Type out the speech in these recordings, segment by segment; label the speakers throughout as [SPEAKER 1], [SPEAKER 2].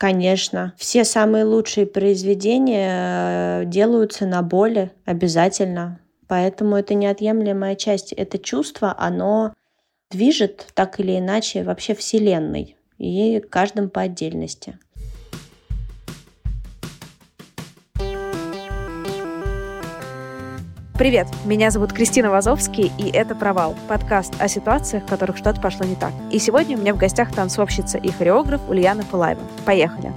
[SPEAKER 1] Конечно. Все самые лучшие произведения э, делаются на боли обязательно. Поэтому это неотъемлемая часть. Это чувство, оно движет так или иначе вообще Вселенной и каждым по отдельности.
[SPEAKER 2] Привет, меня зовут Кристина Вазовский, и это «Провал» — подкаст о ситуациях, в которых что-то пошло не так. И сегодня у меня в гостях танцовщица и хореограф Ульяна Пылаева. Поехали!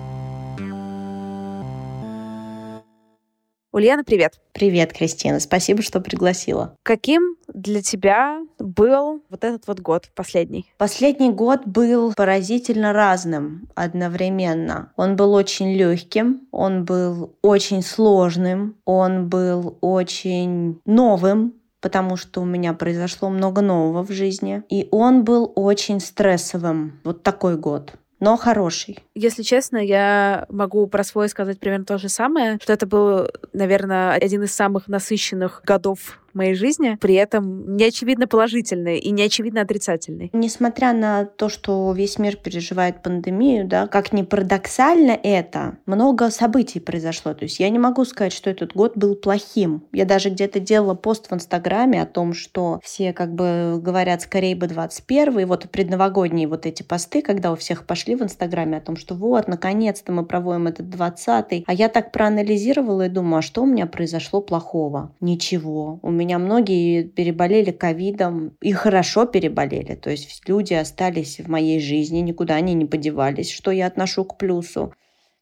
[SPEAKER 2] Ульяна, привет.
[SPEAKER 1] Привет, Кристина. Спасибо, что пригласила.
[SPEAKER 2] Каким для тебя был вот этот вот год последний?
[SPEAKER 1] Последний год был поразительно разным одновременно. Он был очень легким, он был очень сложным, он был очень новым, потому что у меня произошло много нового в жизни. И он был очень стрессовым. Вот такой год но хороший.
[SPEAKER 2] Если честно, я могу про свой сказать примерно то же самое, что это был, наверное, один из самых насыщенных годов моей жизни, при этом не очевидно положительный и не очевидно отрицательный.
[SPEAKER 1] Несмотря на то, что весь мир переживает пандемию, да, как ни парадоксально это, много событий произошло. То есть я не могу сказать, что этот год был плохим. Я даже где-то делала пост в Инстаграме о том, что все как бы говорят скорее бы 21 и вот предновогодние вот эти посты, когда у всех пошли в Инстаграме о том, что вот, наконец-то мы проводим этот 20 А я так проанализировала и думаю, а что у меня произошло плохого? Ничего. У меня многие переболели ковидом и хорошо переболели. То есть люди остались в моей жизни, никуда они не подевались, что я отношу к плюсу.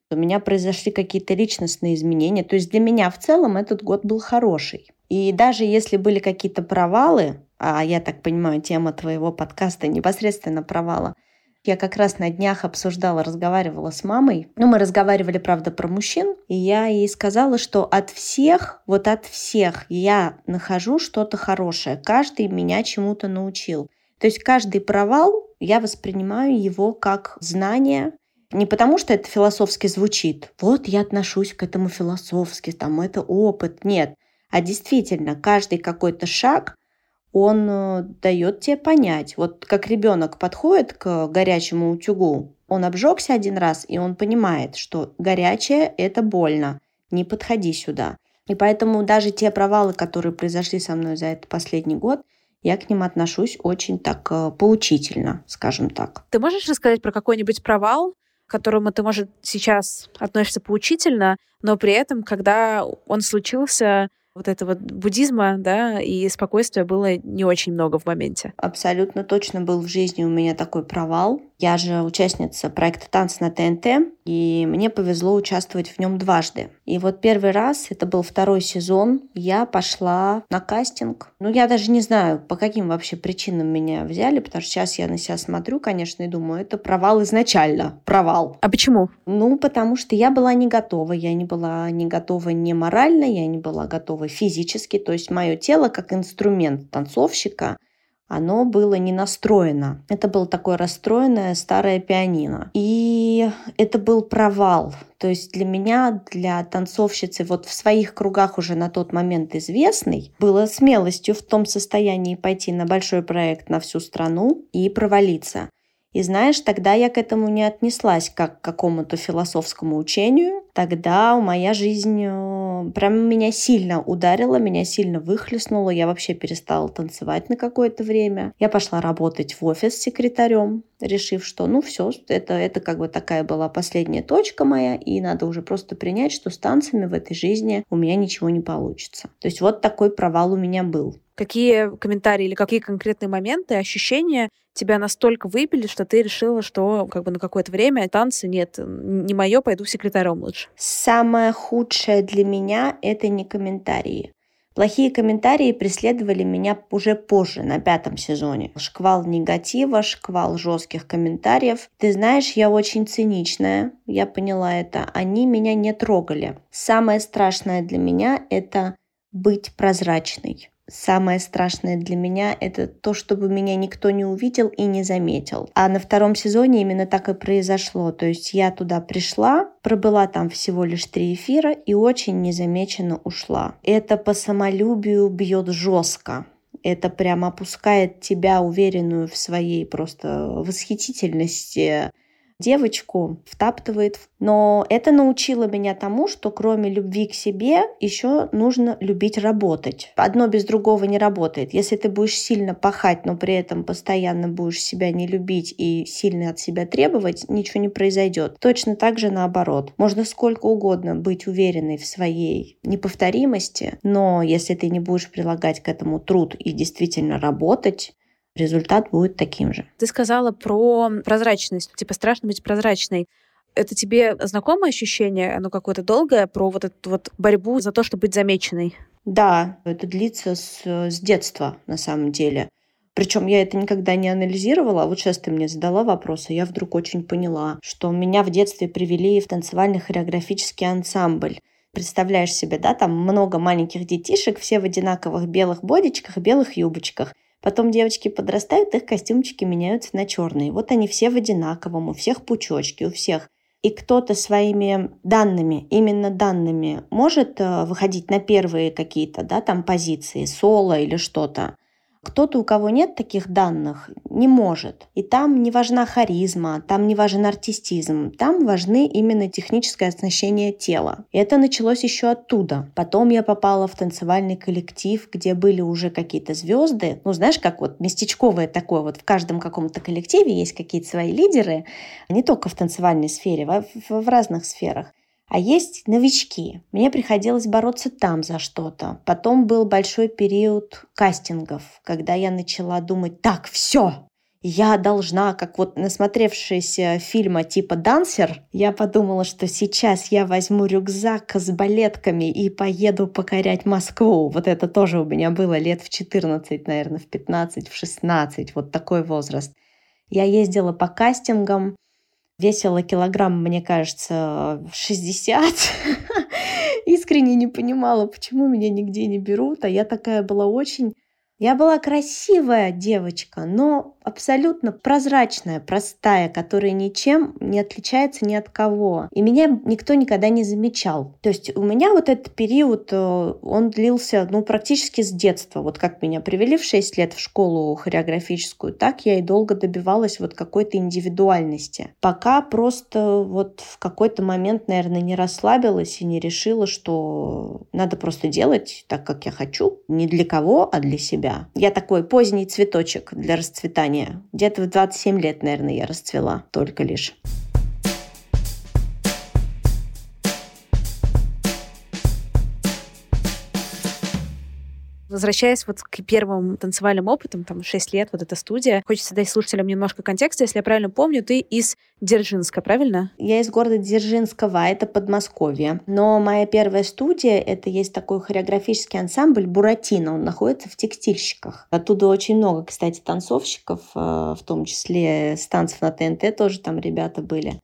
[SPEAKER 1] У меня произошли какие-то личностные изменения. То есть для меня в целом этот год был хороший. И даже если были какие-то провалы, а я так понимаю, тема твоего подкаста непосредственно провала, я как раз на днях обсуждала, разговаривала с мамой. Ну, мы разговаривали, правда, про мужчин. И я ей сказала, что от всех, вот от всех я нахожу что-то хорошее. Каждый меня чему-то научил. То есть каждый провал я воспринимаю его как знание, не потому, что это философски звучит. Вот я отношусь к этому философски, там это опыт. Нет. А действительно, каждый какой-то шаг он э, дает тебе понять. Вот как ребенок подходит к горячему утюгу, он обжегся один раз, и он понимает, что горячее – это больно, не подходи сюда. И поэтому даже те провалы, которые произошли со мной за этот последний год, я к ним отношусь очень так э, поучительно, скажем так.
[SPEAKER 2] Ты можешь рассказать про какой-нибудь провал, к которому ты, может, сейчас относишься поучительно, но при этом, когда он случился, вот этого буддизма, да, и спокойствия было не очень много в моменте.
[SPEAKER 1] Абсолютно точно был в жизни у меня такой провал. Я же участница проекта «Танцы на ТНТ», и мне повезло участвовать в нем дважды. И вот первый раз, это был второй сезон, я пошла на кастинг. Ну, я даже не знаю, по каким вообще причинам меня взяли, потому что сейчас я на себя смотрю, конечно, и думаю, это провал изначально, провал.
[SPEAKER 2] А почему?
[SPEAKER 1] Ну, потому что я была не готова. Я не была не готова не морально, я не была готова физически. То есть мое тело как инструмент танцовщика – оно было не настроено. Это было такое расстроенное старое пианино. И это был провал. То есть для меня, для танцовщицы, вот в своих кругах уже на тот момент известной, было смелостью в том состоянии пойти на большой проект на всю страну и провалиться. И знаешь, тогда я к этому не отнеслась как к какому-то философскому учению. Тогда моя жизнь э, прям меня сильно ударила, меня сильно выхлестнула. Я вообще перестала танцевать на какое-то время. Я пошла работать в офис секретарем, решив, что ну все, это, это как бы такая была последняя точка моя, и надо уже просто принять, что с танцами в этой жизни у меня ничего не получится. То есть вот такой провал у меня был.
[SPEAKER 2] Какие комментарии или какие конкретные моменты, ощущения тебя настолько выбили, что ты решила, что как бы на какое-то время танцы нет, не мое, пойду секретарем лучше?
[SPEAKER 1] Самое худшее для меня — это не комментарии. Плохие комментарии преследовали меня уже позже, на пятом сезоне. Шквал негатива, шквал жестких комментариев. Ты знаешь, я очень циничная, я поняла это. Они меня не трогали. Самое страшное для меня — это быть прозрачной. Самое страшное для меня — это то, чтобы меня никто не увидел и не заметил. А на втором сезоне именно так и произошло. То есть я туда пришла, пробыла там всего лишь три эфира и очень незамеченно ушла. Это по самолюбию бьет жестко это прям опускает тебя, уверенную в своей просто восхитительности, девочку втаптывает. Но это научило меня тому, что кроме любви к себе еще нужно любить работать. Одно без другого не работает. Если ты будешь сильно пахать, но при этом постоянно будешь себя не любить и сильно от себя требовать, ничего не произойдет. Точно так же наоборот. Можно сколько угодно быть уверенной в своей неповторимости, но если ты не будешь прилагать к этому труд и действительно работать, результат будет таким же.
[SPEAKER 2] Ты сказала про прозрачность. Типа страшно быть прозрачной. Это тебе знакомое ощущение, оно какое-то долгое, про вот эту вот борьбу за то, чтобы быть замеченной?
[SPEAKER 1] Да, это длится с, с детства, на самом деле. Причем я это никогда не анализировала, а вот сейчас ты мне задала вопрос, и я вдруг очень поняла, что меня в детстве привели в танцевальный хореографический ансамбль. Представляешь себе, да, там много маленьких детишек, все в одинаковых белых бодичках, белых юбочках. Потом девочки подрастают, их костюмчики меняются на черные. Вот они все в одинаковом, у всех пучочки, у всех. И кто-то своими данными, именно данными, может э, выходить на первые какие-то, да, там позиции, соло или что-то. Кто-то, у кого нет таких данных, не может. И там не важна харизма, там не важен артистизм, там важны именно техническое оснащение тела. И это началось еще оттуда. Потом я попала в танцевальный коллектив, где были уже какие-то звезды. Ну, знаешь, как вот местечковое такое, вот в каждом каком-то коллективе есть какие-то свои лидеры, не только в танцевальной сфере, в, в, в разных сферах. А есть новички. Мне приходилось бороться там за что-то. Потом был большой период кастингов, когда я начала думать, так, все, я должна, как вот насмотревшись фильма типа «Дансер», я подумала, что сейчас я возьму рюкзак с балетками и поеду покорять Москву. Вот это тоже у меня было лет в 14, наверное, в 15, в 16, вот такой возраст. Я ездила по кастингам, весила килограмм, мне кажется, 60. Искренне не понимала, почему меня нигде не берут, а я такая была очень я была красивая девочка, но абсолютно прозрачная, простая, которая ничем не отличается ни от кого. И меня никто никогда не замечал. То есть у меня вот этот период, э, он длился ну, практически с детства. Вот как меня привели в 6 лет в школу хореографическую, так я и долго добивалась вот какой-то индивидуальности. Пока просто вот в какой-то момент, наверное, не расслабилась и не решила, что надо просто делать так, как я хочу. Не для кого, а для себя себя. Я такой поздний цветочек для расцветания. Где-то в 27 лет, наверное, я расцвела только лишь.
[SPEAKER 2] Возвращаясь вот к первым танцевальным опытам, там 6 лет, вот эта студия, хочется дать слушателям немножко контекста. Если я правильно помню, ты из Дзержинска, правильно?
[SPEAKER 1] Я из города Дзержинского, это Подмосковье. Но моя первая студия, это есть такой хореографический ансамбль «Буратино». Он находится в текстильщиках. Оттуда очень много, кстати, танцовщиков, э, в том числе с танцев на ТНТ тоже там ребята были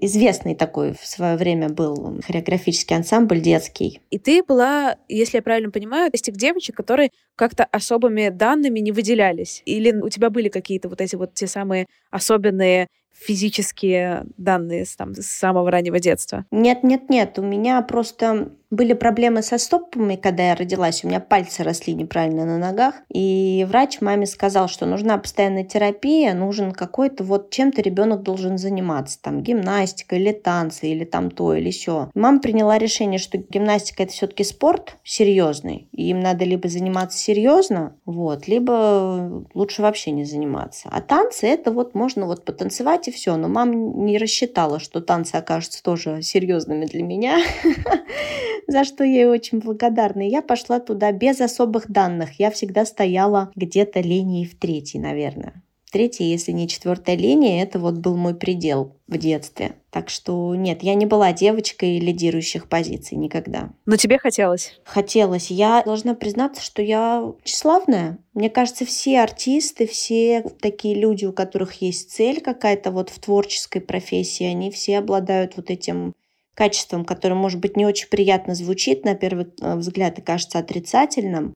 [SPEAKER 1] известный такой в свое время был хореографический ансамбль детский.
[SPEAKER 2] И ты была, если я правильно понимаю, из тех девочек, которые как-то особыми данными не выделялись? Или у тебя были какие-то вот эти вот те самые особенные физические данные там, с самого раннего детства?
[SPEAKER 1] Нет, нет, нет. У меня просто были проблемы со стопами, когда я родилась. У меня пальцы росли неправильно на ногах. И врач маме сказал, что нужна постоянная терапия, нужен какой-то вот чем-то ребенок должен заниматься. Там гимнастика или танцы, или там то, или все. Мама приняла решение, что гимнастика это все-таки спорт серьезный. И им надо либо заниматься серьезно, вот, либо лучше вообще не заниматься. А танцы это вот можно вот потанцевать и все. Но мама не рассчитала, что танцы окажутся тоже серьезными для меня. за что я ей очень благодарна. И я пошла туда без особых данных. Я всегда стояла где-то линии в третьей, наверное. Третья, если не четвертая линия, это вот был мой предел в детстве. Так что нет, я не была девочкой лидирующих позиций никогда.
[SPEAKER 2] Но тебе хотелось?
[SPEAKER 1] Хотелось. Я должна признаться, что я тщеславная. Мне кажется, все артисты, все такие люди, у которых есть цель какая-то вот в творческой профессии, они все обладают вот этим качеством, которое, может быть, не очень приятно звучит на первый э, взгляд и кажется отрицательным,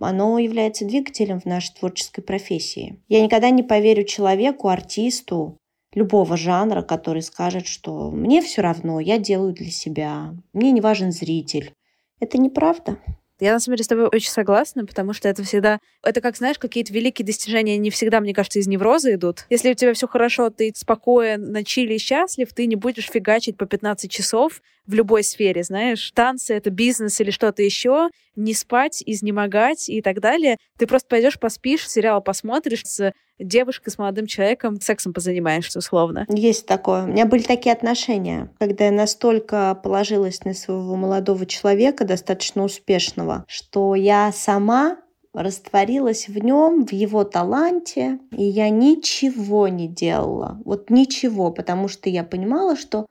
[SPEAKER 1] оно является двигателем в нашей творческой профессии. Я никогда не поверю человеку, артисту любого жанра, который скажет, что мне все равно, я делаю для себя, мне не важен зритель. Это неправда.
[SPEAKER 2] Я, на самом деле, с тобой очень согласна, потому что это всегда... Это как, знаешь, какие-то великие достижения не всегда, мне кажется, из невроза идут. Если у тебя все хорошо, ты спокоен, на чили счастлив, ты не будешь фигачить по 15 часов в любой сфере, знаешь. Танцы — это бизнес или что-то еще. Не спать, изнемогать и так далее. Ты просто пойдешь поспишь, сериал посмотришь с девушкой, с молодым человеком, сексом позанимаешься условно.
[SPEAKER 1] Есть такое. У меня были такие отношения, когда я настолько положилась на своего молодого человека, достаточно успешного, что я сама растворилась в нем, в его таланте, и я ничего не делала. Вот ничего, потому что я понимала, что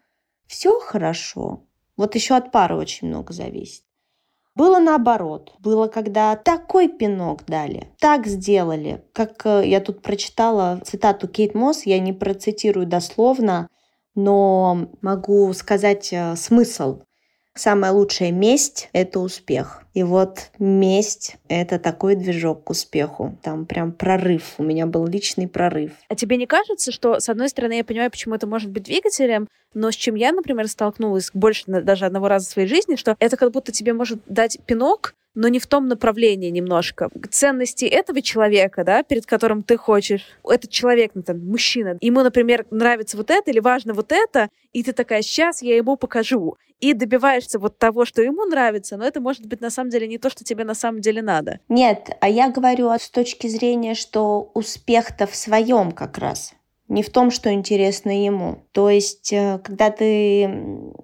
[SPEAKER 1] все хорошо. Вот еще от пары очень много зависит. Было наоборот. Было, когда такой пинок дали, так сделали. Как э, я тут прочитала цитату Кейт Мосс, я не процитирую дословно, но могу сказать э, смысл. Самая лучшая месть – это успех. И вот месть – это такой движок к успеху. Там прям прорыв. У меня был личный прорыв.
[SPEAKER 2] А тебе не кажется, что, с одной стороны, я понимаю, почему это может быть двигателем, но с чем я, например, столкнулась больше даже одного раза в своей жизни, что это как будто тебе может дать пинок, но не в том направлении немножко. Ценности этого человека, да, перед которым ты хочешь, этот человек, ну, там, мужчина, ему, например, нравится вот это или важно вот это, и ты такая, сейчас я ему покажу. И добиваешься вот того, что ему нравится, но это может быть на самом деле не то, что тебе на самом деле надо.
[SPEAKER 1] Нет, а я говорю с точки зрения, что успех-то в своем как раз не в том, что интересно ему. То есть, э, когда ты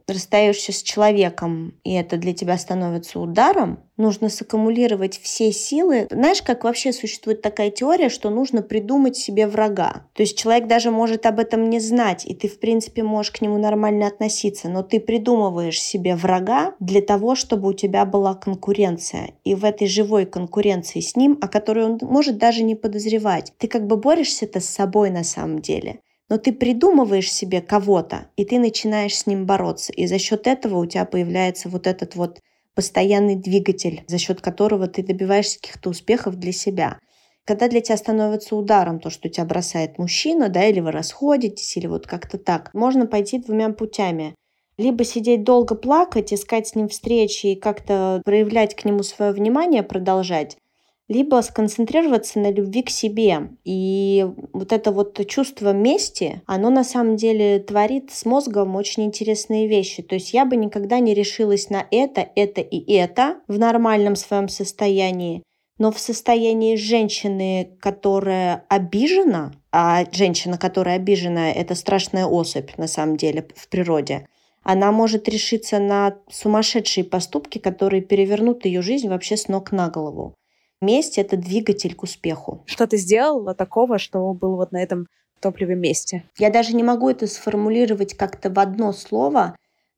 [SPEAKER 1] расстаешься с человеком, и это для тебя становится ударом, нужно саккумулировать все силы. Знаешь, как вообще существует такая теория, что нужно придумать себе врага. То есть человек даже может об этом не знать, и ты, в принципе, можешь к нему нормально относиться, но ты придумываешь себе врага для того, чтобы у тебя была конкуренция. И в этой живой конкуренции с ним, о которой он может даже не подозревать, ты как бы борешься-то с собой на самом деле но ты придумываешь себе кого-то, и ты начинаешь с ним бороться. И за счет этого у тебя появляется вот этот вот постоянный двигатель, за счет которого ты добиваешься каких-то успехов для себя. Когда для тебя становится ударом то, что тебя бросает мужчина, да, или вы расходитесь, или вот как-то так, можно пойти двумя путями. Либо сидеть долго плакать, искать с ним встречи и как-то проявлять к нему свое внимание, продолжать, либо сконцентрироваться на любви к себе. И вот это вот чувство мести, оно на самом деле творит с мозгом очень интересные вещи. То есть я бы никогда не решилась на это, это и это в нормальном своем состоянии. Но в состоянии женщины, которая обижена, а женщина, которая обижена, это страшная особь на самом деле в природе, она может решиться на сумасшедшие поступки, которые перевернут ее жизнь вообще с ног на голову. Месть — это двигатель к успеху.
[SPEAKER 2] Что ты сделала такого, что было вот на этом топливе месте?
[SPEAKER 1] Я даже не могу это сформулировать как-то в одно слово,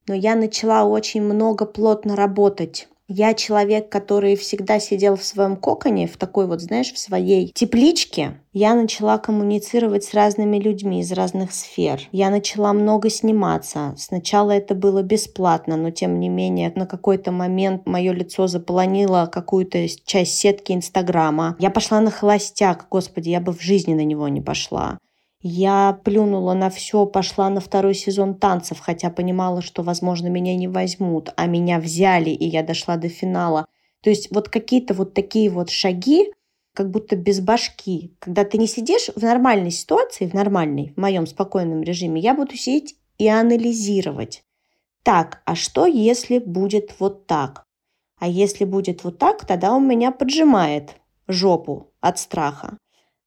[SPEAKER 1] но я начала очень много плотно работать я человек, который всегда сидел в своем коконе, в такой вот, знаешь, в своей тепличке. Я начала коммуницировать с разными людьми из разных сфер. Я начала много сниматься. Сначала это было бесплатно, но тем не менее на какой-то момент мое лицо заполонило какую-то часть сетки Инстаграма. Я пошла на холостяк. Господи, я бы в жизни на него не пошла. Я плюнула на все, пошла на второй сезон танцев, хотя понимала, что, возможно, меня не возьмут, а меня взяли, и я дошла до финала. То есть вот какие-то вот такие вот шаги, как будто без башки. Когда ты не сидишь в нормальной ситуации, в нормальной, в моем спокойном режиме, я буду сидеть и анализировать. Так, а что если будет вот так? А если будет вот так, тогда он меня поджимает жопу от страха.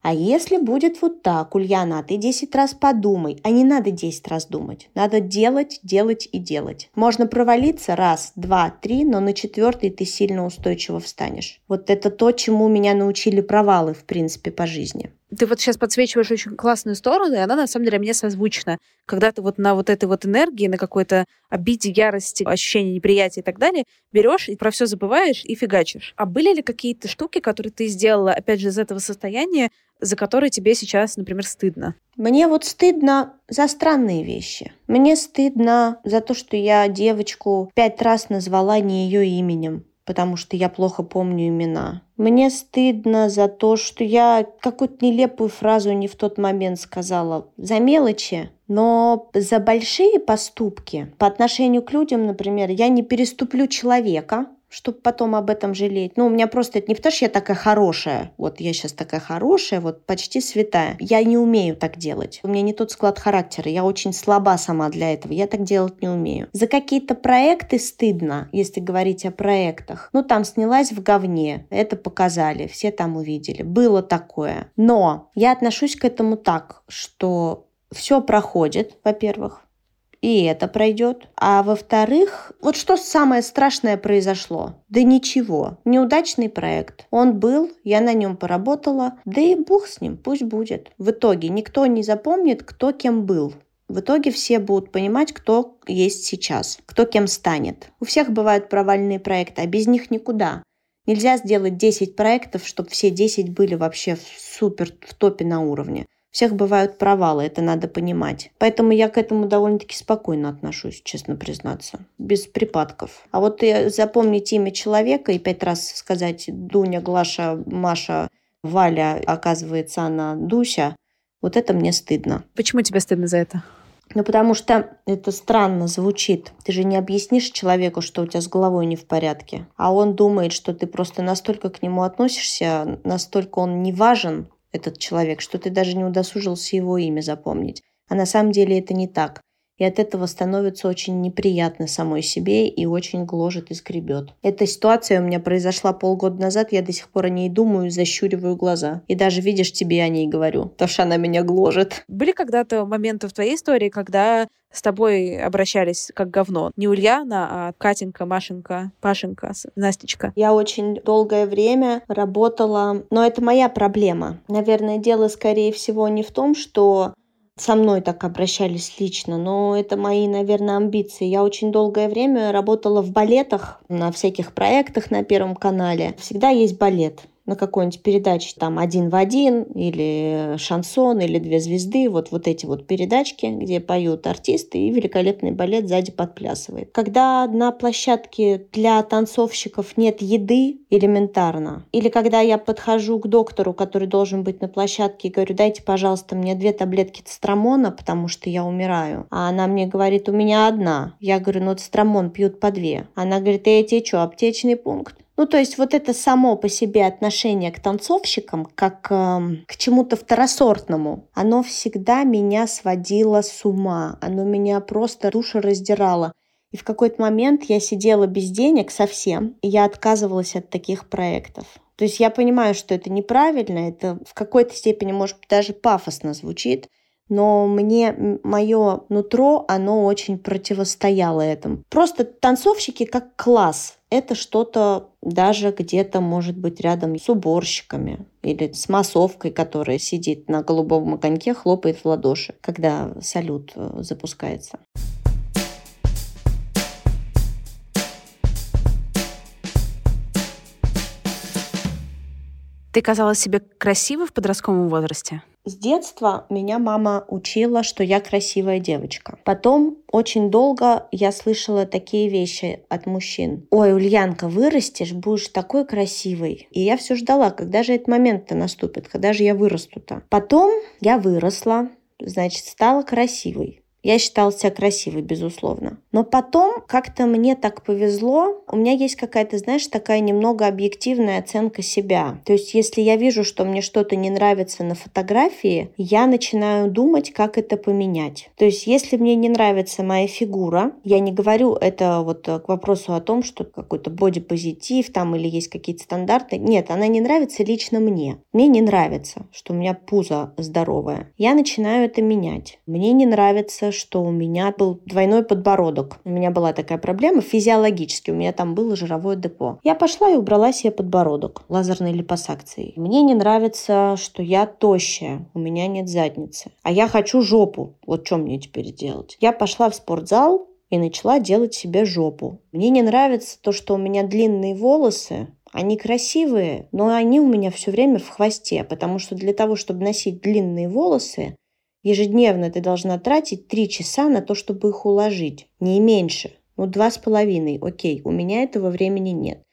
[SPEAKER 1] А если будет вот так, Ульяна, а ты 10 раз подумай. А не надо 10 раз думать. Надо делать, делать и делать. Можно провалиться раз, два, три, но на четвертый ты сильно устойчиво встанешь. Вот это то, чему меня научили провалы, в принципе, по жизни
[SPEAKER 2] ты вот сейчас подсвечиваешь очень классную сторону, и она на самом деле мне созвучна. Когда ты вот на вот этой вот энергии, на какой-то обиде, ярости, ощущении неприятия и так далее, берешь и про все забываешь и фигачишь. А были ли какие-то штуки, которые ты сделала, опять же, из этого состояния, за которые тебе сейчас, например, стыдно?
[SPEAKER 1] Мне вот стыдно за странные вещи. Мне стыдно за то, что я девочку пять раз назвала не ее именем потому что я плохо помню имена. Мне стыдно за то, что я какую-то нелепую фразу не в тот момент сказала. За мелочи. Но за большие поступки по отношению к людям, например, я не переступлю человека, чтобы потом об этом жалеть. Ну, у меня просто это не потому, что я такая хорошая, вот я сейчас такая хорошая, вот почти святая. Я не умею так делать. У меня не тот склад характера, я очень слаба сама для этого, я так делать не умею. За какие-то проекты стыдно, если говорить о проектах. Ну, там снялась в говне, это показали, все там увидели. Было такое. Но я отношусь к этому так, что все проходит, во-первых, и это пройдет. А во-вторых, вот что самое страшное произошло? Да ничего. Неудачный проект. Он был, я на нем поработала. Да и бог с ним, пусть будет. В итоге никто не запомнит, кто кем был. В итоге все будут понимать, кто есть сейчас, кто кем станет. У всех бывают провальные проекты, а без них никуда. Нельзя сделать 10 проектов, чтобы все 10 были вообще в супер в топе на уровне всех бывают провалы, это надо понимать. Поэтому я к этому довольно-таки спокойно отношусь, честно признаться, без припадков. А вот и запомнить имя человека и пять раз сказать Дуня, Глаша, Маша, Валя, оказывается, она Дуся, вот это мне стыдно.
[SPEAKER 2] Почему тебе стыдно за это?
[SPEAKER 1] Ну, потому что это странно звучит. Ты же не объяснишь человеку, что у тебя с головой не в порядке. А он думает, что ты просто настолько к нему относишься, настолько он не важен, этот человек, что ты даже не удосужился его имя запомнить. А на самом деле это не так. И от этого становится очень неприятно самой себе и очень гложет и скребет. Эта ситуация у меня произошла полгода назад, я до сих пор о ней думаю, защуриваю глаза. И даже, видишь, тебе о ней говорю, потому что она меня гложет.
[SPEAKER 2] Были когда-то моменты в твоей истории, когда с тобой обращались как говно. Не Ульяна, а Катенька, Машенька, Пашенька, Настечка.
[SPEAKER 1] Я очень долгое время работала, но это моя проблема. Наверное, дело, скорее всего, не в том, что со мной так обращались лично, но это мои, наверное, амбиции. Я очень долгое время работала в балетах, на всяких проектах на Первом канале. Всегда есть балет на какой-нибудь передаче там один в один или шансон или две звезды, вот, вот эти вот передачки, где поют артисты и великолепный балет сзади подплясывает. Когда на площадке для танцовщиков нет еды элементарно, или когда я подхожу к доктору, который должен быть на площадке и говорю, дайте, пожалуйста, мне две таблетки цистрамона, потому что я умираю. А она мне говорит, у меня одна. Я говорю, ну цистрамон пьют по две. Она говорит, я тебе что, аптечный пункт? Ну, то есть вот это само по себе отношение к танцовщикам, как э, к чему-то второсортному, оно всегда меня сводило с ума, оно меня просто душу раздирало. И в какой-то момент я сидела без денег совсем, и я отказывалась от таких проектов. То есть я понимаю, что это неправильно, это в какой-то степени, может даже пафосно звучит, но мне мое нутро, оно очень противостояло этому. Просто танцовщики как класс. Это что-то даже где-то может быть рядом с уборщиками или с массовкой, которая сидит на голубом огоньке, хлопает в ладоши, когда салют э, запускается.
[SPEAKER 2] Ты казалась себе красивой в подростковом возрасте?
[SPEAKER 1] С детства меня мама учила, что я красивая девочка. Потом очень долго я слышала такие вещи от мужчин. Ой, Ульянка, вырастешь, будешь такой красивой. И я все ждала, когда же этот момент-то наступит, когда же я вырасту-то. Потом я выросла, значит, стала красивой. Я считала себя красивой, безусловно. Но потом как-то мне так повезло. У меня есть какая-то, знаешь, такая немного объективная оценка себя. То есть, если я вижу, что мне что-то не нравится на фотографии, я начинаю думать, как это поменять. То есть, если мне не нравится моя фигура, я не говорю это вот к вопросу о том, что какой-то бодипозитив там или есть какие-то стандарты. Нет, она не нравится лично мне. Мне не нравится, что у меня пузо здоровое. Я начинаю это менять. Мне не нравится, что у меня был двойной подбородок. У меня была такая проблема физиологически. У меня там было жировое депо. Я пошла и убрала себе подбородок лазерной липосакцией. Мне не нравится, что я тощая. У меня нет задницы. А я хочу жопу. Вот что мне теперь делать? Я пошла в спортзал, и начала делать себе жопу. Мне не нравится то, что у меня длинные волосы, они красивые, но они у меня все время в хвосте, потому что для того, чтобы носить длинные волосы, Ежедневно ты должна тратить три часа на то, чтобы их уложить. Не меньше. Ну, два с половиной. Окей, у меня этого времени нет.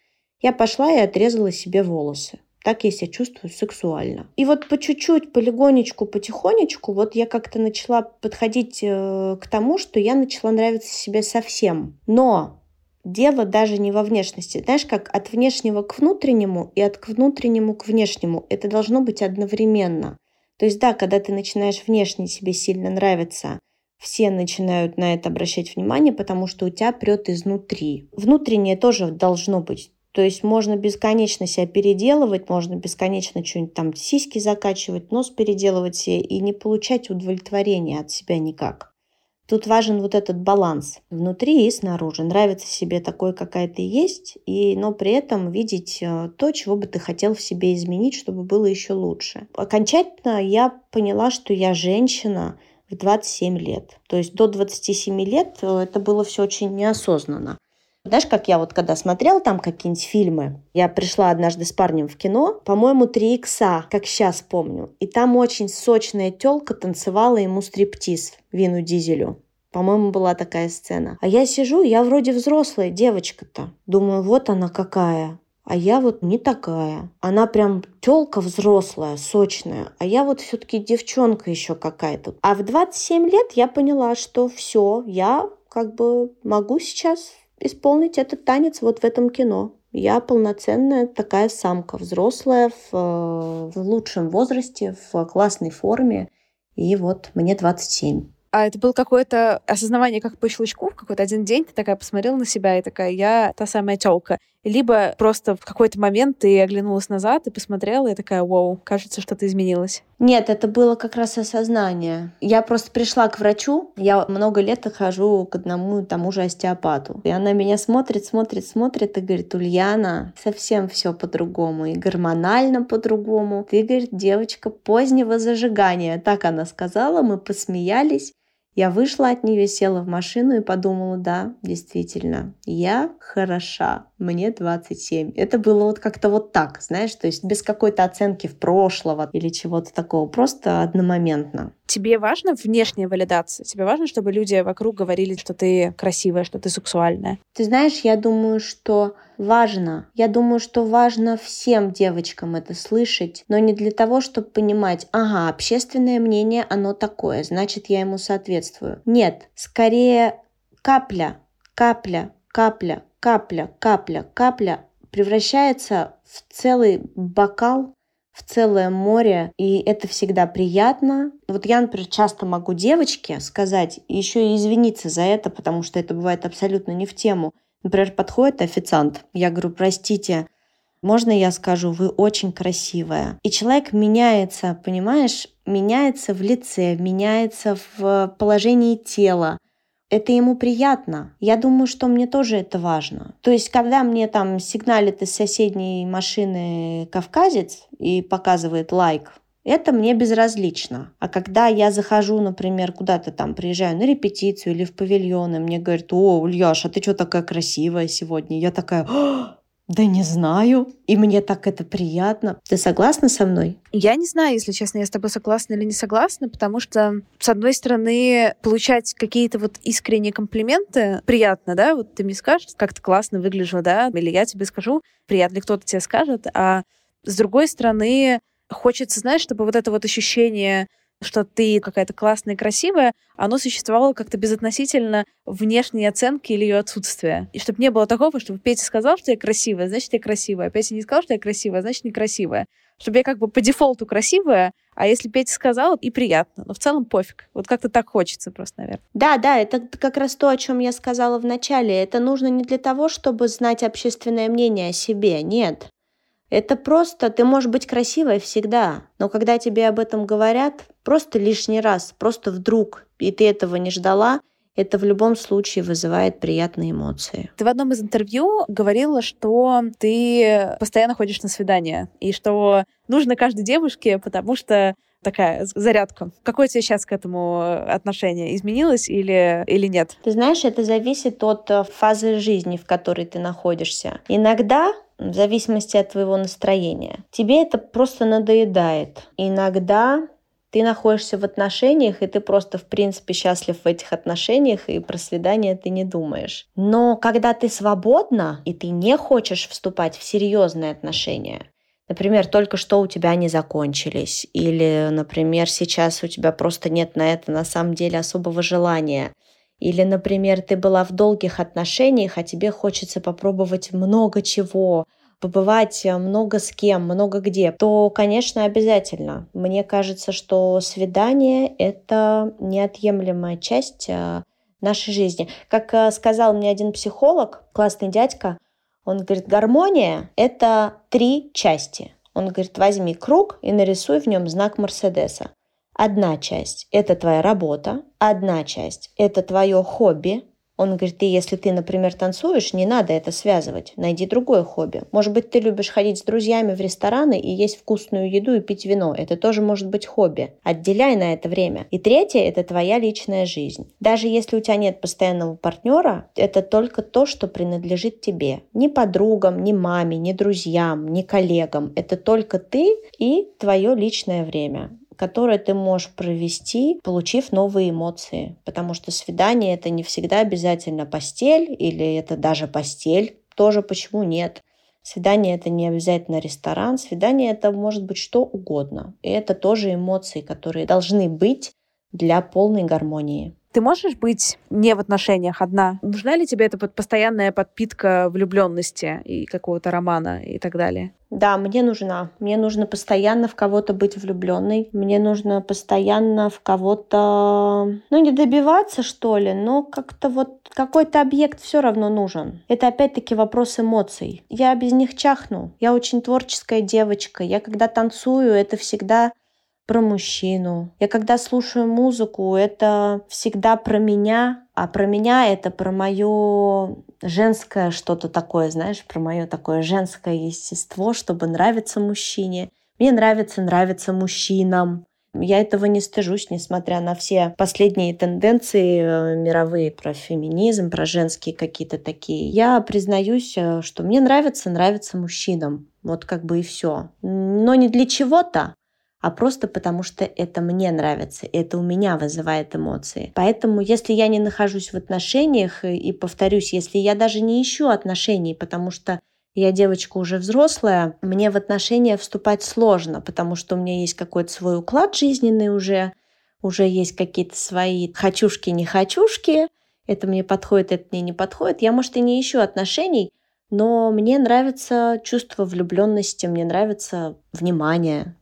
[SPEAKER 1] Я пошла и отрезала себе волосы. Так я себя чувствую сексуально. И вот по чуть-чуть, полигонечку, потихонечку, вот я как-то начала подходить э, к тому, что я начала нравиться себе совсем. Но дело даже не во внешности. Знаешь, как от внешнего к внутреннему и от внутреннему к внешнему. Это должно быть одновременно. То есть да, когда ты начинаешь внешне себе сильно нравиться, все начинают на это обращать внимание, потому что у тебя прет изнутри. Внутреннее тоже должно быть. То есть можно бесконечно себя переделывать, можно бесконечно что-нибудь там сиськи закачивать, нос переделывать себе и не получать удовлетворения от себя никак. Тут важен вот этот баланс внутри и снаружи. Нравится себе такой, какая ты есть, и, но при этом видеть э, то, чего бы ты хотел в себе изменить, чтобы было еще лучше. Окончательно я поняла, что я женщина в 27 лет. То есть до 27 лет э, это было все очень неосознанно. Знаешь, как я вот когда смотрела там какие-нибудь фильмы, я пришла однажды с парнем в кино, по-моему, 3 икса, как сейчас помню, и там очень сочная телка танцевала ему стриптиз Вину Дизелю. По-моему, была такая сцена. А я сижу, я вроде взрослая девочка-то. Думаю, вот она какая. А я вот не такая. Она прям телка взрослая, сочная. А я вот все-таки девчонка еще какая-то. А в 27 лет я поняла, что все, я как бы могу сейчас исполнить этот танец вот в этом кино. Я полноценная такая самка, взрослая, в, в лучшем возрасте, в классной форме. И вот мне 27.
[SPEAKER 2] А это было какое-то осознавание как по щелчку, в какой-то один день ты такая посмотрела на себя и такая, я та самая тёлка. Либо просто в какой-то момент ты оглянулась назад и посмотрела, и такая, вау, кажется, что-то изменилось.
[SPEAKER 1] Нет, это было как раз осознание. Я просто пришла к врачу, я много лет хожу к одному тому же остеопату. И она меня смотрит, смотрит, смотрит и говорит, Ульяна, совсем все по-другому. И гормонально по-другому. Ты, говорит, девочка позднего зажигания. Так она сказала, мы посмеялись. Я вышла от нее, села в машину и подумала, да, действительно, я хороша, мне 27. Это было вот как-то вот так, знаешь, то есть без какой-то оценки в прошлого или чего-то такого, просто одномоментно.
[SPEAKER 2] Тебе важна внешняя валидация? Тебе важно, чтобы люди вокруг говорили, что ты красивая, что ты сексуальная?
[SPEAKER 1] Ты знаешь, я думаю, что важно. Я думаю, что важно всем девочкам это слышать, но не для того, чтобы понимать, ага, общественное мнение, оно такое, значит, я ему соответствую. Нет, скорее капля, капля, капля, капля, капля, капля превращается в целый бокал в целое море, и это всегда приятно. Вот я, например, часто могу девочке сказать, еще и извиниться за это, потому что это бывает абсолютно не в тему. Например, подходит официант, я говорю, простите, можно я скажу, вы очень красивая. И человек меняется, понимаешь, меняется в лице, меняется в положении тела это ему приятно. Я думаю, что мне тоже это важно. То есть, когда мне там сигналит из соседней машины кавказец и показывает лайк, это мне безразлично. А когда я захожу, например, куда-то там приезжаю на репетицию или в павильон, и мне говорят, о, Ульяш, а ты что такая красивая сегодня? Я такая, да не знаю. И мне так это приятно. Ты согласна со мной?
[SPEAKER 2] Я не знаю, если честно, я с тобой согласна или не согласна, потому что, с одной стороны, получать какие-то вот искренние комплименты приятно, да? Вот ты мне скажешь, как ты классно выгляжу, да? Или я тебе скажу, приятно, кто-то тебе скажет. А с другой стороны, хочется, знаешь, чтобы вот это вот ощущение что ты какая-то классная и красивая, оно существовало как-то безотносительно внешней оценки или ее отсутствия. И чтобы не было такого, чтобы Петя сказал, что я красивая, значит, я красивая. А Петя не сказал, что я красивая, значит, некрасивая. Чтобы я как бы по дефолту красивая, а если Петя сказал, и приятно. Но в целом пофиг. Вот как-то так хочется просто, наверное.
[SPEAKER 1] Да, да, это как раз то, о чем я сказала в начале. Это нужно не для того, чтобы знать общественное мнение о себе. Нет. Это просто, ты можешь быть красивой всегда, но когда тебе об этом говорят, просто лишний раз, просто вдруг, и ты этого не ждала, это в любом случае вызывает приятные эмоции.
[SPEAKER 2] Ты в одном из интервью говорила, что ты постоянно ходишь на свидания, и что нужно каждой девушке, потому что такая зарядка. Какое у тебя сейчас к этому отношение? Изменилось или, или нет?
[SPEAKER 1] Ты знаешь, это зависит от э, фазы жизни, в которой ты находишься. Иногда в зависимости от твоего настроения. Тебе это просто надоедает. Иногда ты находишься в отношениях, и ты просто, в принципе, счастлив в этих отношениях, и про свидание ты не думаешь. Но когда ты свободна, и ты не хочешь вступать в серьезные отношения, Например, только что у тебя они закончились, или, например, сейчас у тебя просто нет на это на самом деле особого желания, Или, например, ты была в долгих отношениях, а тебе хочется попробовать много чего, побывать э, много с кем, много где, то, конечно, обязательно. Мне кажется, что свидание — это неотъемлемая часть э, нашей жизни. Как э, сказал мне один психолог, классный дядька, он говорит, гармония — это три части. Он говорит, возьми круг и нарисуй в нем знак Мерседеса. Одна часть – это твоя работа, одна часть – это твое хобби, он говорит, и если ты, например, танцуешь, не надо это связывать. Найди другое хобби. Может быть, ты любишь ходить с друзьями в рестораны и есть вкусную еду и пить вино. Это тоже может быть хобби. Отделяй на это время. И третье – это твоя личная жизнь. Даже если у тебя нет постоянного партнера, это только то, что принадлежит тебе. Ни подругам, ни маме, ни друзьям, ни коллегам. Это только ты и твое личное время которое ты можешь провести, получив новые эмоции. Потому что свидание это не всегда обязательно постель или это даже постель. Тоже почему нет? Свидание это не обязательно ресторан, свидание это может быть что угодно. И это тоже эмоции, которые должны быть для полной гармонии.
[SPEAKER 2] Ты можешь быть не в отношениях одна? Нужна ли тебе эта постоянная подпитка влюбленности и какого-то романа и так далее?
[SPEAKER 1] Да, мне нужна. Мне нужно постоянно в кого-то быть влюбленной. Мне нужно постоянно в кого-то, ну, не добиваться, что ли, но как-то вот какой-то объект все равно нужен. Это опять-таки вопрос эмоций. Я без них чахну. Я очень творческая девочка. Я когда танцую, это всегда про мужчину. Я когда слушаю музыку, это всегда про меня, а про меня это про мое женское что-то такое, знаешь, про мое такое женское естество, чтобы нравиться мужчине. Мне нравится нравиться мужчинам. Я этого не стыжусь, несмотря на все последние тенденции э, мировые про феминизм, про женские какие-то такие. Я признаюсь, э, что мне нравится нравиться мужчинам. Вот как бы и все. Но не для чего-то, а просто потому что это мне нравится, это у меня вызывает эмоции. Поэтому, если я не нахожусь в отношениях, и повторюсь, если я даже не ищу отношений, потому что я девочка уже взрослая, мне в отношения вступать сложно, потому что у меня есть какой-то свой уклад жизненный уже, уже есть какие-то свои хочушки-не-хочушки, это мне подходит, это мне не подходит. Я, может, и не ищу отношений, но мне нравится чувство влюбленности, мне нравится внимание,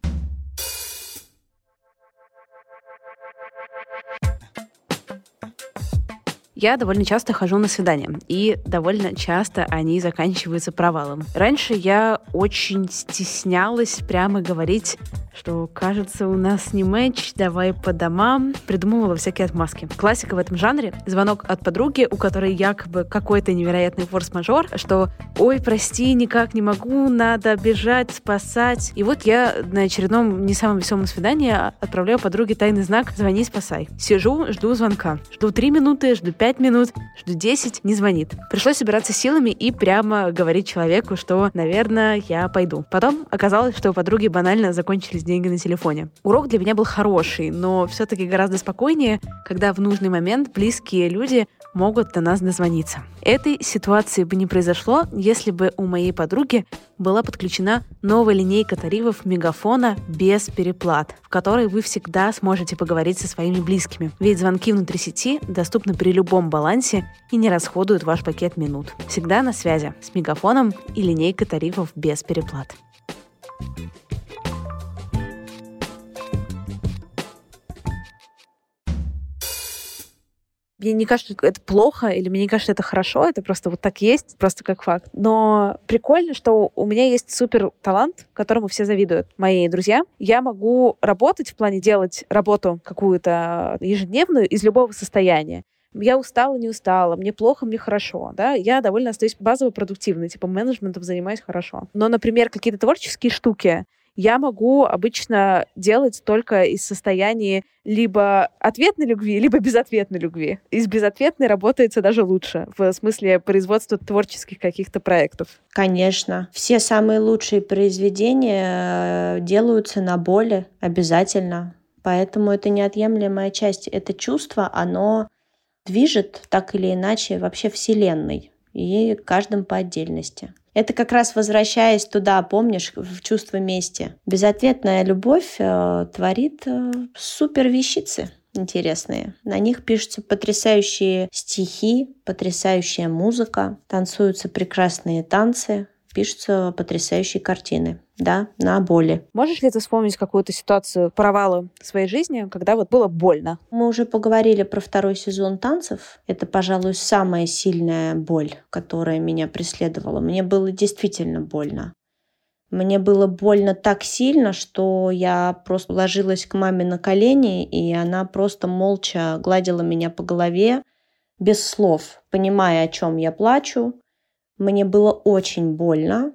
[SPEAKER 2] Я довольно часто хожу на свидания, и довольно часто они заканчиваются провалом. Раньше я очень стеснялась прямо говорить что, кажется, у нас не матч, давай по домам. Придумывала всякие отмазки. Классика в этом жанре. Звонок от подруги, у которой якобы какой-то невероятный форс-мажор, что «Ой, прости, никак не могу, надо бежать, спасать». И вот я на очередном не самом веселом свидании отправляю подруге тайный знак «Звони, спасай». Сижу, жду звонка. Жду три минуты, жду пять минут, жду десять, не звонит. Пришлось собираться силами и прямо говорить человеку, что, наверное, я пойду. Потом оказалось, что у подруги банально закончились деньги на телефоне. Урок для меня был хороший, но все-таки гораздо спокойнее, когда в нужный момент близкие люди могут до нас дозвониться. Этой ситуации бы не произошло, если бы у моей подруги была подключена новая линейка тарифов Мегафона без переплат, в которой вы всегда сможете поговорить со своими близкими. Ведь звонки внутри сети доступны при любом балансе и не расходуют ваш пакет минут. Всегда на связи с Мегафоном и линейкой тарифов без переплат. Мне не кажется, это плохо, или мне не кажется, это хорошо, это просто вот так есть, просто как факт. Но прикольно, что у меня есть супер талант, которому все завидуют, мои друзья. Я могу работать в плане делать работу какую-то ежедневную из любого состояния. Я устала, не устала, мне плохо, мне хорошо, да, я довольно остаюсь базово продуктивной, типа менеджментом занимаюсь хорошо. Но, например, какие-то творческие штуки, я могу обычно делать только из состояния либо ответной любви, либо безответной любви. Из безответной работается даже лучше в смысле производства творческих каких-то проектов.
[SPEAKER 1] Конечно. Все самые лучшие произведения э, делаются на боли обязательно. Поэтому это неотъемлемая часть. Это чувство, оно движет так или иначе вообще Вселенной и каждым по отдельности. Это как раз возвращаясь туда, помнишь, в чувство мести. Безответная любовь э, творит э, супер вещицы. интересные. На них пишутся потрясающие стихи, потрясающая музыка, танцуются прекрасные танцы, пишутся потрясающие картины, да, на боли.
[SPEAKER 2] Можешь ли ты вспомнить какую-то ситуацию провала в своей жизни, когда вот было больно?
[SPEAKER 1] Мы уже поговорили про второй сезон танцев. Это, пожалуй, самая сильная боль, которая меня преследовала. Мне было действительно больно. Мне было больно так сильно, что я просто ложилась к маме на колени, и она просто молча гладила меня по голове, без слов, понимая, о чем я плачу, мне было очень больно.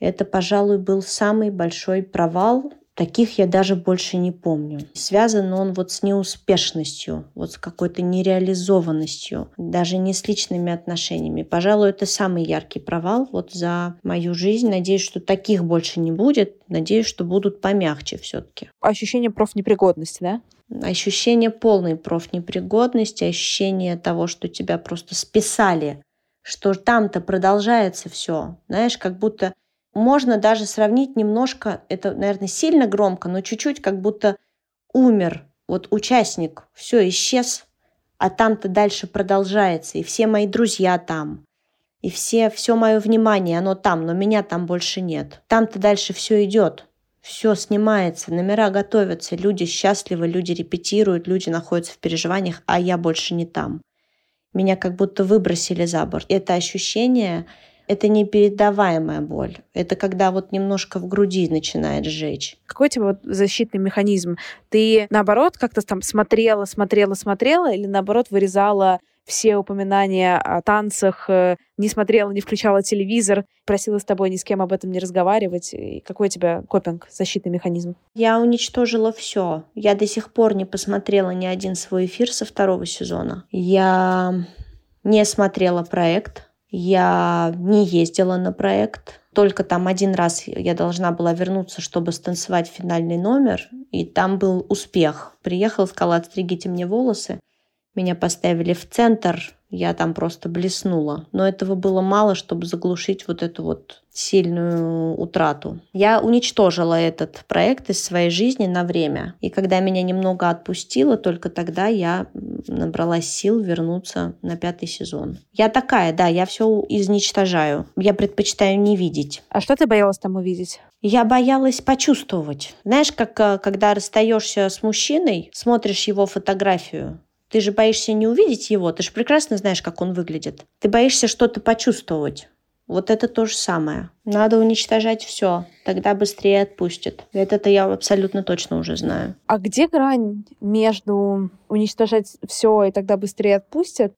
[SPEAKER 1] Это, пожалуй, был самый большой провал. Таких я даже больше не помню. Связан он вот с неуспешностью, вот с какой-то нереализованностью, даже не с личными отношениями. Пожалуй, это самый яркий провал вот за мою жизнь. Надеюсь, что таких больше не будет. Надеюсь, что будут помягче все-таки.
[SPEAKER 2] Ощущение профнепригодности, да?
[SPEAKER 1] Ощущение полной профнепригодности, ощущение того, что тебя просто списали что там-то продолжается все. Знаешь, как будто можно даже сравнить немножко, это, наверное, сильно громко, но чуть-чуть как будто умер вот участник, все исчез, а там-то дальше продолжается, и все мои друзья там, и все, все мое внимание, оно там, но меня там больше нет. Там-то дальше все идет, все снимается, номера готовятся, люди счастливы, люди репетируют, люди находятся в переживаниях, а я больше не там. Меня как будто выбросили за борт. Это ощущение это непередаваемая боль. Это когда вот немножко в груди начинает сжечь.
[SPEAKER 2] Какой у тебя вот защитный механизм? Ты, наоборот, как-то там смотрела, смотрела, смотрела или, наоборот, вырезала все упоминания о танцах, э, не смотрела, не включала телевизор, просила с тобой ни с кем об этом не разговаривать. И какой у тебя копинг, защитный механизм?
[SPEAKER 1] Я уничтожила все. Я до сих пор не посмотрела ни один свой эфир со второго сезона. Я не смотрела проект. Я не ездила на проект. Только там один раз я должна была вернуться, чтобы станцевать финальный номер, и там был успех. Приехал, сказал, отстригите мне волосы. Меня поставили в центр, я там просто блеснула. Но этого было мало, чтобы заглушить вот эту вот сильную утрату. Я уничтожила этот проект из своей жизни на время. И когда меня немного отпустило, только тогда я набралась сил вернуться на пятый сезон. Я такая, да, я все изничтожаю. Я предпочитаю не видеть.
[SPEAKER 2] А что ты боялась там увидеть?
[SPEAKER 1] Я боялась почувствовать. Знаешь, как э, когда расстаешься с мужчиной, смотришь его фотографию, ты же боишься не увидеть его, ты же прекрасно знаешь, как он выглядит. Ты боишься что-то почувствовать. Вот это то же самое. Надо уничтожать все, тогда быстрее отпустит. Это-то я абсолютно точно уже знаю.
[SPEAKER 2] А где грань между уничтожать все и тогда быстрее отпустят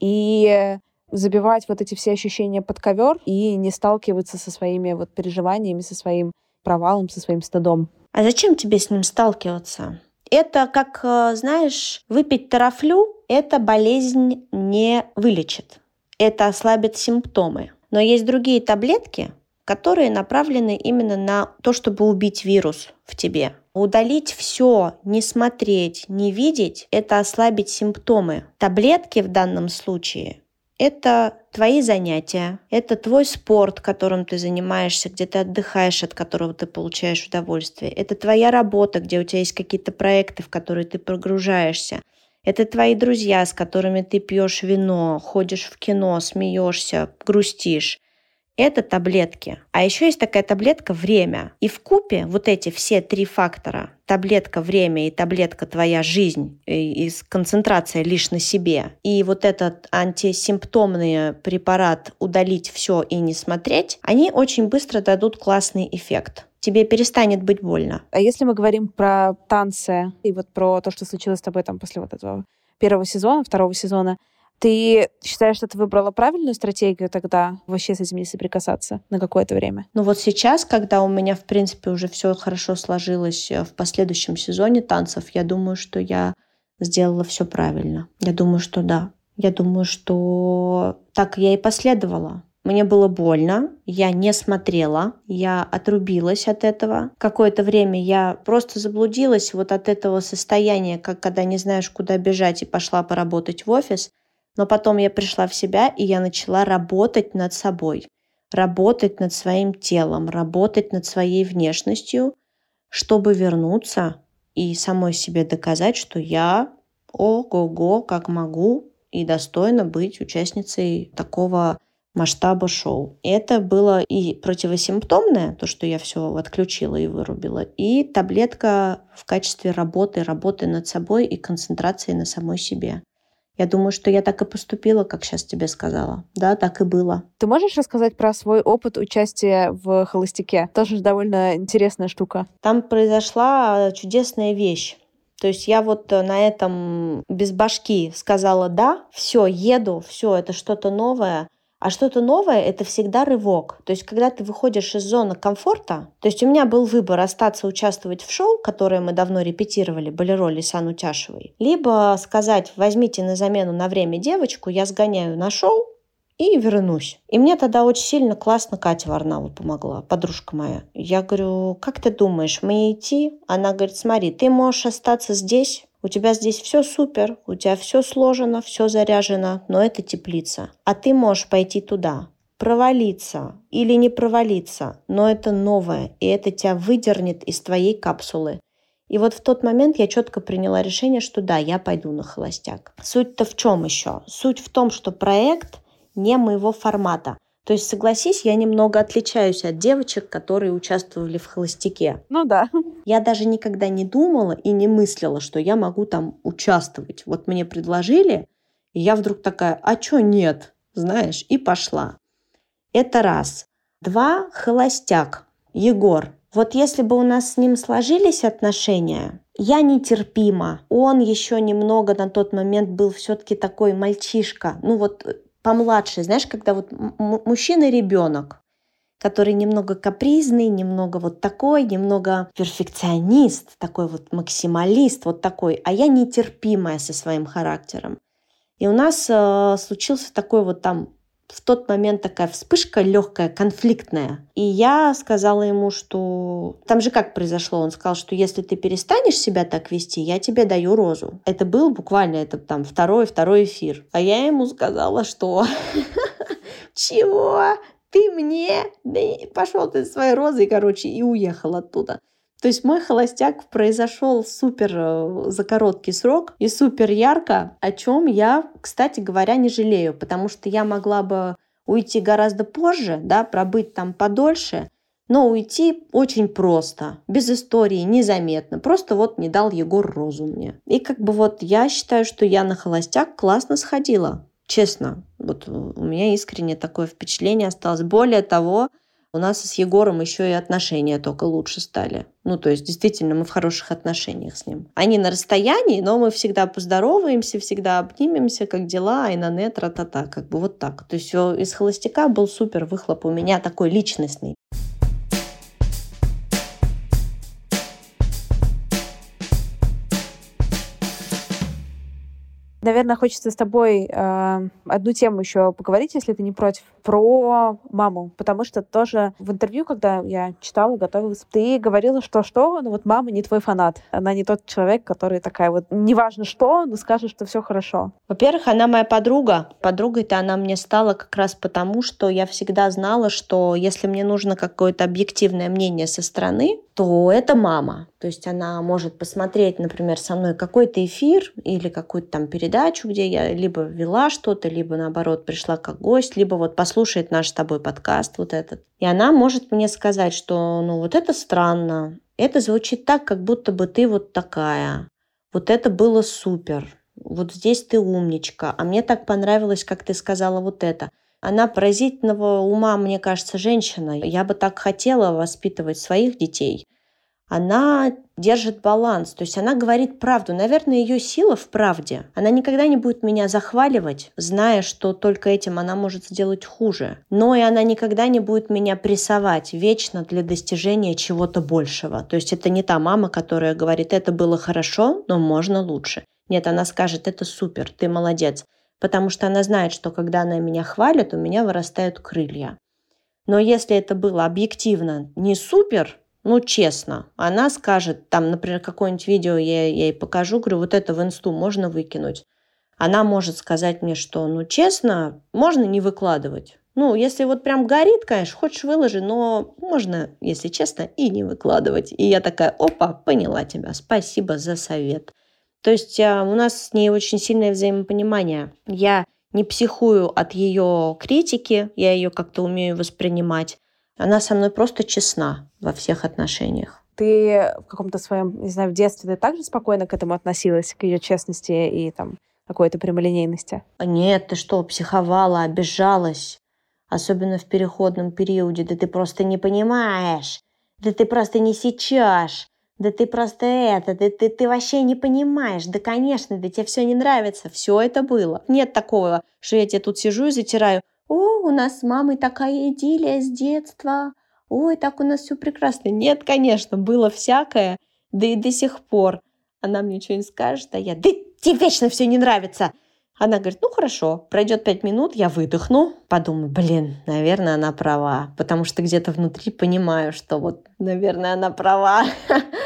[SPEAKER 2] и забивать вот эти все ощущения под ковер и не сталкиваться со своими вот переживаниями, со своим провалом, со своим стыдом?
[SPEAKER 1] А зачем тебе с ним сталкиваться? Это как, э, знаешь, выпить тарафлю, эта болезнь не вылечит. Это ослабит симптомы. Но есть другие таблетки, которые направлены именно на то, чтобы убить вирус в тебе. Удалить все, не смотреть, не видеть – это ослабить симптомы. Таблетки в данном случае это твои занятия, это твой спорт, которым ты занимаешься, где ты отдыхаешь, от которого ты получаешь удовольствие. Это твоя работа, где у тебя есть какие-то проекты, в которые ты прогружаешься. Это твои друзья, с которыми ты пьешь вино, ходишь в кино, смеешься, грустишь это таблетки. А еще есть такая таблетка время. И в купе вот эти все три фактора таблетка время и таблетка твоя жизнь и, и концентрация лишь на себе и вот этот антисимптомный препарат удалить все и не смотреть, они очень быстро дадут классный эффект тебе перестанет быть больно.
[SPEAKER 2] А если мы говорим про танцы и вот про то, что случилось с тобой там после вот этого первого сезона, второго сезона, ты считаешь, что ты выбрала правильную стратегию тогда вообще с этим не соприкасаться на какое-то время?
[SPEAKER 1] Ну вот сейчас, когда у меня, в принципе, уже все хорошо сложилось э, в последующем сезоне танцев, я думаю, что я сделала все правильно. Я думаю, что да. Я думаю, что так я и последовала. Мне было больно, я не смотрела, я отрубилась от этого. Какое-то время я просто заблудилась вот от этого состояния, как когда не знаешь, куда бежать, и пошла поработать в офис. Но потом я пришла в себя, и я начала работать над собой, работать над своим телом, работать над своей внешностью, чтобы вернуться и самой себе доказать, что я ого-го, как могу и достойно быть участницей такого масштаба шоу. Это было и противосимптомное, то, что я все отключила и вырубила, и таблетка в качестве работы, работы над собой и концентрации на самой себе. Я думаю, что я так и поступила, как сейчас тебе сказала. Да, так и было.
[SPEAKER 2] Ты можешь рассказать про свой опыт участия в «Холостяке»? Тоже довольно интересная штука.
[SPEAKER 1] Там произошла чудесная вещь. То есть я вот на этом без башки сказала «да», все, еду, все, это что-то новое. А что-то новое — это всегда рывок. То есть, когда ты выходишь из зоны комфорта, то есть у меня был выбор остаться участвовать в шоу, которое мы давно репетировали, были роли Сан Утяшевой, либо сказать, возьмите на замену на время девочку, я сгоняю на шоу, и вернусь. И мне тогда очень сильно классно Катя Варнава помогла, подружка моя. Я говорю, как ты думаешь, мне идти? Она говорит, смотри, ты можешь остаться здесь, у тебя здесь все супер, у тебя все сложено, все заряжено, но это теплица. А ты можешь пойти туда, провалиться или не провалиться, но это новое, и это тебя выдернет из твоей капсулы. И вот в тот момент я четко приняла решение, что да, я пойду на холостяк. Суть-то в чем еще? Суть в том, что проект не моего формата. То есть, согласись, я немного отличаюсь от девочек, которые участвовали в «Холостяке».
[SPEAKER 2] Ну да.
[SPEAKER 1] Я даже никогда не думала и не мыслила, что я могу там участвовать. Вот мне предложили, и я вдруг такая, а чё нет? Знаешь, и пошла. Это раз. Два. Холостяк. Егор. Вот если бы у нас с ним сложились отношения, я нетерпима. Он еще немного на тот момент был все-таки такой мальчишка. Ну вот помладше, знаешь, когда вот мужчина ребенок, который немного капризный, немного вот такой, немного перфекционист, такой вот максималист, вот такой, а я нетерпимая со своим характером. И у нас э, случился такой вот там в тот момент такая вспышка легкая, конфликтная. И я сказала ему, что... Там же как произошло? Он сказал, что если ты перестанешь себя так вести, я тебе даю розу. Это был буквально, это там второй, второй эфир. А я ему сказала, что... Чего? Ты мне? Да пошел ты своей розой, короче, и уехал оттуда. То есть мой холостяк произошел супер э, за короткий срок и супер ярко, о чем я, кстати говоря, не жалею, потому что я могла бы уйти гораздо позже, да, пробыть там подольше, но уйти очень просто, без истории, незаметно. Просто вот не дал Егор розу мне. И как бы вот я считаю, что я на холостяк классно сходила. Честно, вот у меня искренне такое впечатление осталось. Более того, у нас с Егором еще и отношения только лучше стали. Ну, то есть, действительно, мы в хороших отношениях с ним. Они на расстоянии, но мы всегда поздороваемся, всегда обнимемся, как дела, и на нет, ра-та-та, как бы вот так. То есть, из холостяка был супер выхлоп у меня такой личностный.
[SPEAKER 2] Наверное, хочется с тобой э, одну тему еще поговорить, если ты не против, про маму. Потому что тоже в интервью, когда я читала, готовилась, ты говорила, что что, ну вот мама не твой фанат. Она не тот человек, который такая вот, неважно что, но скажет, что все хорошо.
[SPEAKER 1] Во-первых, она моя подруга. Подругой-то она мне стала как раз потому, что я всегда знала, что если мне нужно какое-то объективное мнение со стороны, то это мама. То есть она может посмотреть, например, со мной какой-то эфир или какую-то там передачу, где я либо вела что-то, либо наоборот пришла как гость, либо вот послушает наш с тобой подкаст вот этот. И она может мне сказать, что ну вот это странно, это звучит так, как будто бы ты вот такая. Вот это было супер. Вот здесь ты умничка. А мне так понравилось, как ты сказала вот это. Она поразительного ума, мне кажется, женщина. Я бы так хотела воспитывать своих детей. Она держит баланс, то есть она говорит правду. Наверное, ее сила в правде. Она никогда не будет меня захваливать, зная, что только этим она может сделать хуже. Но и она никогда не будет меня прессовать вечно для достижения чего-то большего. То есть это не та мама, которая говорит, это было хорошо, но можно лучше. Нет, она скажет, это супер, ты молодец потому что она знает, что когда она меня хвалит, у меня вырастают крылья. Но если это было объективно не супер, ну, честно, она скажет, там, например, какое-нибудь видео я, я ей покажу, говорю, вот это в инсту можно выкинуть. Она может сказать мне, что, ну, честно, можно не выкладывать. Ну, если вот прям горит, конечно, хочешь выложи, но можно, если честно, и не выкладывать. И я такая, опа, поняла тебя, спасибо за совет. То есть а, у нас с ней очень сильное взаимопонимание. Я не психую от ее критики, я ее как-то умею воспринимать. Она со мной просто честна во всех отношениях.
[SPEAKER 2] Ты в каком-то своем, не знаю, в детстве ты также спокойно к этому относилась, к ее честности и там какой-то прямолинейности?
[SPEAKER 1] Нет, ты что, психовала, обижалась. Особенно в переходном периоде. Да ты просто не понимаешь. Да ты просто не сейчас. Да ты просто это, да ты, ты вообще не понимаешь. Да, конечно, да тебе все не нравится. Все это было. Нет такого, что я тебе тут сижу и затираю. О, у нас с мамой такая идиллия с детства. Ой, так у нас все прекрасно. Нет, конечно, было всякое. Да и до сих пор. Она мне что-нибудь скажет, а я, да тебе вечно все не нравится. Она говорит, ну хорошо, пройдет пять минут, я выдохну, подумаю, блин, наверное, она права, потому что где-то внутри понимаю, что вот, наверное, она права.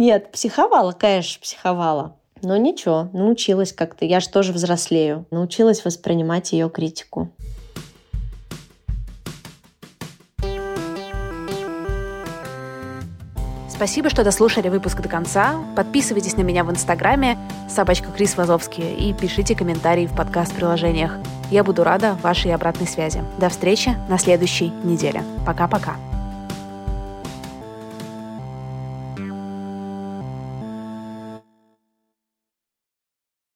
[SPEAKER 1] Нет, психовала, конечно, психовала. Но ничего, научилась как-то. Я же тоже взрослею. Научилась воспринимать ее критику.
[SPEAKER 2] Спасибо, что дослушали выпуск до конца. Подписывайтесь на меня в Инстаграме собачка Крис Вазовский и пишите комментарии в подкаст-приложениях. Я буду рада вашей обратной связи. До встречи на следующей неделе. Пока-пока.